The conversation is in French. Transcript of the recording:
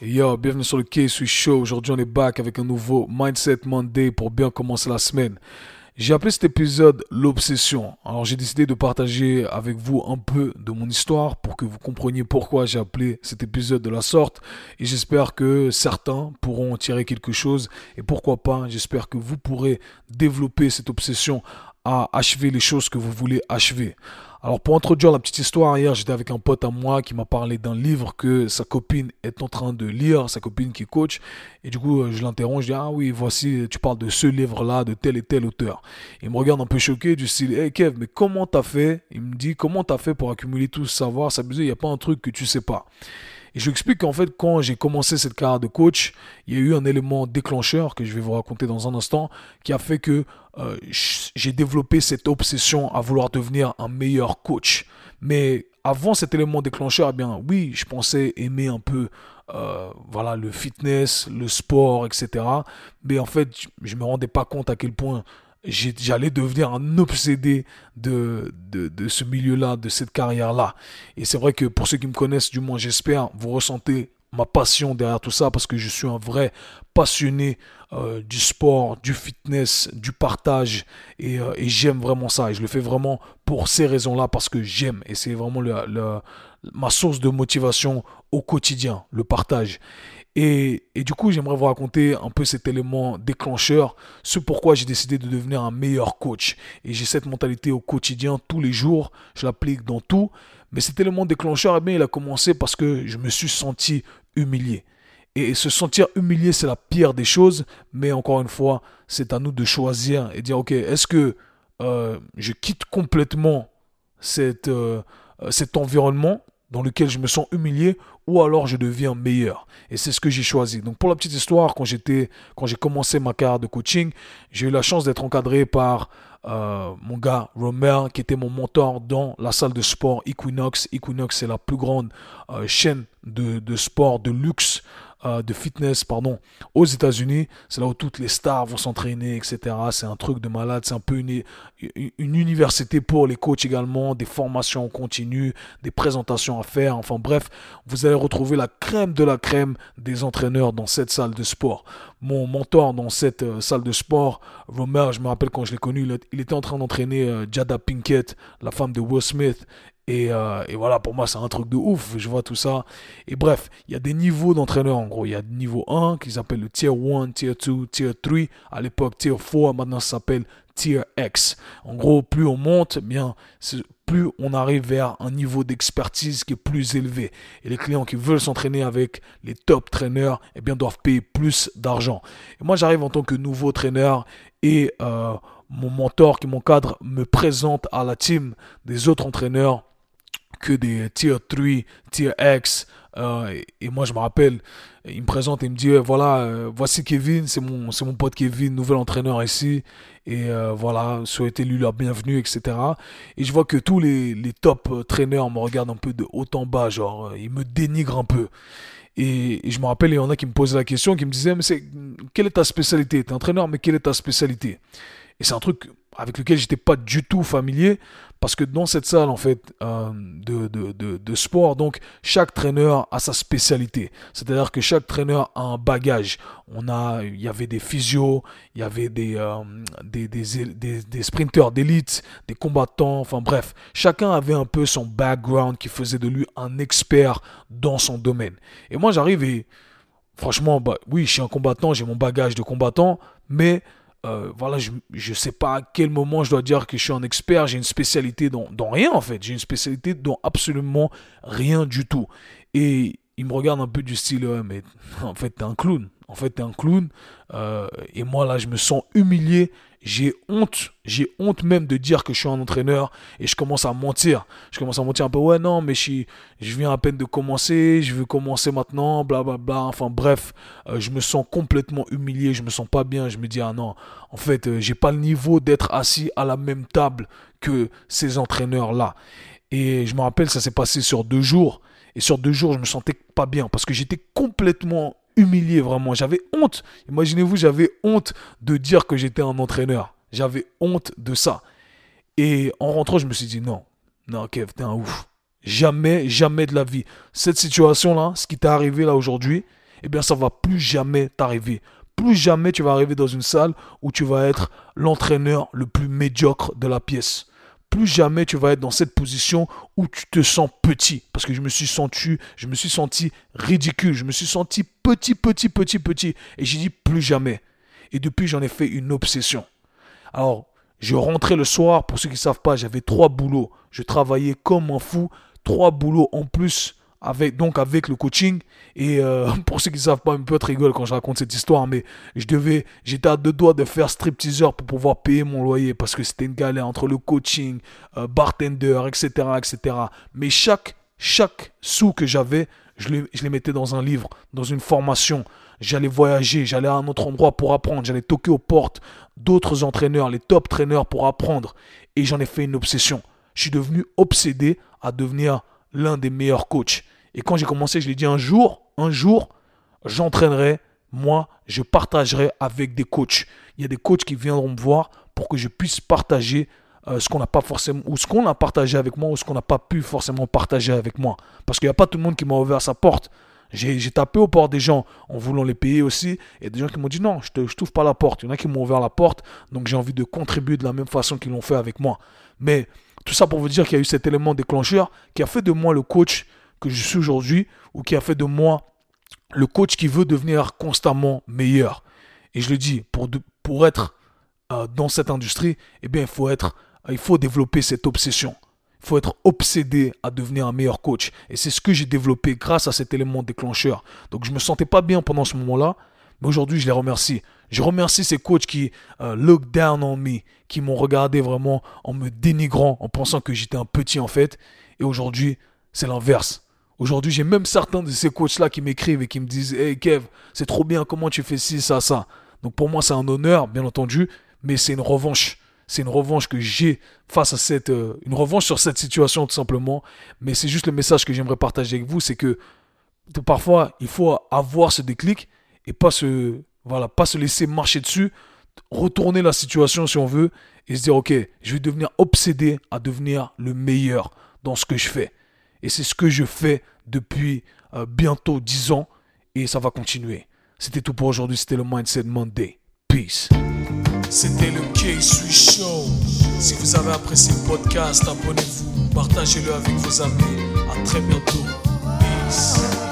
Yo, bienvenue sur le K-Switch Show. Aujourd'hui, on est back avec un nouveau Mindset Monday pour bien commencer la semaine. J'ai appelé cet épisode l'obsession. Alors j'ai décidé de partager avec vous un peu de mon histoire pour que vous compreniez pourquoi j'ai appelé cet épisode de la sorte. Et j'espère que certains pourront en tirer quelque chose. Et pourquoi pas, j'espère que vous pourrez développer cette obsession à achever les choses que vous voulez achever. Alors pour introduire la petite histoire, hier j'étais avec un pote à moi qui m'a parlé d'un livre que sa copine est en train de lire, sa copine qui coach. Et du coup je l'interromps, je dis ah oui voici tu parles de ce livre-là, de tel et tel auteur. Il me regarde un peu choqué du style hey Kev mais comment t'as fait? Il me dit comment t'as fait pour accumuler tout ce savoir dire il n'y a pas un truc que tu sais pas. Et je lui explique qu'en fait, quand j'ai commencé cette carrière de coach, il y a eu un élément déclencheur que je vais vous raconter dans un instant, qui a fait que euh, j'ai développé cette obsession à vouloir devenir un meilleur coach. Mais avant cet élément déclencheur, eh bien oui, je pensais aimer un peu euh, voilà le fitness, le sport, etc. Mais en fait, je me rendais pas compte à quel point j'allais devenir un obsédé de, de, ce milieu-là, de cette carrière-là. Et c'est vrai que pour ceux qui me connaissent, du moins j'espère, vous ressentez ma passion derrière tout ça parce que je suis un vrai passionné euh, du sport, du fitness, du partage euh, et, j'aime vraiment ça et je le fais vraiment pour ces raisons-là parce que j'aime et c'est vraiment le, ma source de motivation au quotidien, le partage. Et, du coup, j'aimerais vous raconter un peu cet élément déclencheur, ce pourquoi j'ai décidé de devenir un meilleur coach. Et j'ai cette mentalité au quotidien, tous les jours, je l'applique dans tout. Mais cet élément déclencheur, eh bien, il a commencé parce que je me suis senti humilié. Et se sentir humilié, c'est la pire des choses. Mais encore une fois, c'est à nous de choisir et dire, ok, est-ce que euh, je quitte complètement cette, euh, cet environnement dans lequel je me sens humilié ou alors je deviens meilleur. Et c'est ce que j'ai choisi. Donc pour la petite histoire, quand j'étais, quand j'ai commencé ma carrière de coaching, j'ai eu la chance d'être encadré par euh, mon gars Romer, qui était mon mentor dans la salle de sport Equinox. Equinox, c'est la plus grande euh, chaîne de, de sport de luxe euh, de fitness pardon, aux États-Unis. C'est là où toutes les stars vont s'entraîner, etc. C'est un truc de malade. C'est un peu une, une université pour les coachs également, des formations continues, des présentations à faire. Enfin bref, vous allez retrouver la crème de la crème des entraîneurs dans cette salle de sport. Mon mentor dans cette euh, salle de sport, Romer, je me rappelle quand je l'ai connu, il était en train d'entraîner euh, Jada Pinkett, la femme de Will Smith, euh, et, voilà, pour moi, c'est un truc de ouf. Je vois tout ça. Et bref, il y a des niveaux d'entraîneurs en gros. Il y a niveau 1 qui s'appelle le Tier 1, Tier 2, Tier 3. À l'époque, Tier 4, maintenant ça s'appelle Tier X. En gros, plus on monte, eh bien, plus on arrive vers un niveau d'expertise qui est plus élevé. Et les clients qui veulent s'entraîner avec les top traîneurs, eh bien, doivent payer plus d'argent. Et moi, j'arrive en tant que nouveau traîneur et euh, mon mentor qui m'encadre me présente à la team des autres entraîneurs que des tier 3, tier X. Euh, et, moi, je me rappelle, il me présente et me dit voilà, euh, voici Kevin, c'est mon, c'est mon pote Kevin, nouvel entraîneur ici. Et euh, voilà, souhaitez-lui la bienvenue, etc. Et je vois que tous les, les top traîneurs me regardent un peu de haut en bas, genre, ils me dénigrent un peu. Et, je me rappelle, il y en a qui me posaient la question, qui me disaient mais c'est, quelle est ta spécialité? T'es entraîneur, mais quelle est ta spécialité? Et c'est un truc avec lequel j'étais pas du tout familier parce que dans cette salle en fait euh, de, de, de, sport donc chaque traîneur a sa spécialité. C'est à dire que chaque traîneur a un bagage. On a il y avait des physios il y avait des euh, des, des, des, des, sprinteurs d'élite des combattants enfin bref. Chacun avait un peu son background qui faisait de lui un expert dans son domaine. Et moi j'arrive et franchement bah oui je suis un combattant j'ai mon bagage de combattant mais euh, voilà, je ne sais pas à quel moment je dois dire que je suis un expert, j'ai une spécialité dans, dans rien en fait, j'ai une spécialité dans absolument rien du tout. Et il me regarde un peu du style, mais en fait, t'es un clown. En fait, t'es un clown. Euh, et moi, là, je me sens humilié. J'ai honte. J'ai honte même de dire que je suis un entraîneur. Et je commence à mentir. Je commence à mentir un peu. Ouais, non, mais je, je viens à peine de commencer. Je veux commencer maintenant. Blablabla. Bla, bla. Enfin, bref. Euh, je me sens complètement humilié. Je me sens pas bien. Je me dis, ah non. En fait, euh, j'ai pas le niveau d'être assis à la même table que ces entraîneurs-là. Et je me rappelle, ça s'est passé sur deux jours. Et sur deux jours, je me sentais pas bien parce que j'étais complètement humilié vraiment. J'avais honte. Imaginez-vous, j'avais honte de dire que j'étais un entraîneur. J'avais honte de ça. Et en rentrant, je me suis dit non, non, Kev, t'es un ouf. Jamais, jamais de la vie. Cette situation-là, ce qui t'est arrivé là aujourd'hui, eh bien, ça va plus jamais t'arriver. Plus jamais tu vas arriver dans une salle où tu vas être l'entraîneur le plus médiocre de la pièce. Plus jamais tu vas être dans cette position où tu te sens petit. Parce que je me suis senti, je me suis senti ridicule. Je me suis senti petit, petit, petit, petit. Et j'ai dit plus jamais. Et depuis, j'en ai fait une obsession. Alors, je rentrais le soir, pour ceux qui ne savent pas, j'avais trois boulots. Je travaillais comme un fou, trois boulots en plus avec donc avec le coaching. Et euh, pour ceux qui ne savent pas un peu te rigole quand je raconte cette histoire mais je devais j'étais à deux doigts de faire stripteaseur pour pouvoir payer mon loyer parce que c'était une galère entre le coaching euh, bartender etc etc mais chaque chaque sou que j'avais je je les mettais dans un livre dans une formation. J'allais voyager j'allais à un autre endroit pour apprendre. J'allais toquer aux portes d'autres entraîneurs les top traîneurs pour apprendre. Et j'en ai fait une obsession. Je suis devenu obsédé à devenir l'un des meilleurs coachs. Et quand j'ai commencé, je l'ai dit un jour, un jour, j'entraînerai, moi, je partagerai avec des coachs. Il y a des coachs qui viendront me voir pour que je puisse partager euh, ce qu'on n'a pas forcément, ou ce qu'on a partagé avec moi, ou ce qu'on n'a pas pu forcément partager avec moi. Parce qu'il n'y a pas tout le monde qui m'a ouvert sa porte. J'ai tapé au port des gens en voulant les payer aussi. Et des gens qui m'ont dit non, je ne t'ouvre pas la porte. Il y en a qui m'ont ouvert la porte. Donc j'ai envie de contribuer de la même façon qu'ils l'ont fait avec moi. Mais tout ça pour vous dire qu'il y a eu cet élément déclencheur qui a fait de moi le coach que je suis aujourd'hui ou qui a fait de moi le coach qui veut devenir constamment meilleur. Et je le dis, pour, être euh, dans cette industrie, eh bien, il faut, être, il faut développer cette obsession. Il faut être obsédé à devenir un meilleur coach. Et c'est ce que j'ai développé grâce à cet élément déclencheur. Donc je ne me sentais pas bien pendant ce moment-là. Mais aujourd'hui, je les remercie. Je remercie ces coachs qui euh, look down on me, qui m'ont regardé vraiment en me dénigrant, en pensant que j'étais un petit en fait. Et aujourd'hui, c'est l'inverse. Aujourd'hui, j'ai même certains de ces coachs-là qui m'écrivent et qui me disent Hey Kev, c'est trop bien, comment tu fais ci, ça, ça? Donc pour moi, c'est un honneur, bien entendu, mais c'est une revanche. C'est une revanche que j'ai face à cette. Euh, une revanche sur cette situation, tout simplement. Mais c'est juste le message que j'aimerais partager avec vous c'est que parfois, il faut avoir ce déclic et pas se, voilà, pas se laisser marcher dessus, retourner la situation si on veut et se dire ok, je vais devenir obsédé à devenir le meilleur dans ce que je fais. Et c'est ce que je fais depuis euh, bientôt 10 ans et ça va continuer. C'était tout pour aujourd'hui, c'était le Mindset Monday. Peace. C'était le K-Swiss Show. Si vous avez apprécié le podcast, abonnez-vous, partagez-le avec vos amis. Très bientôt. Peace.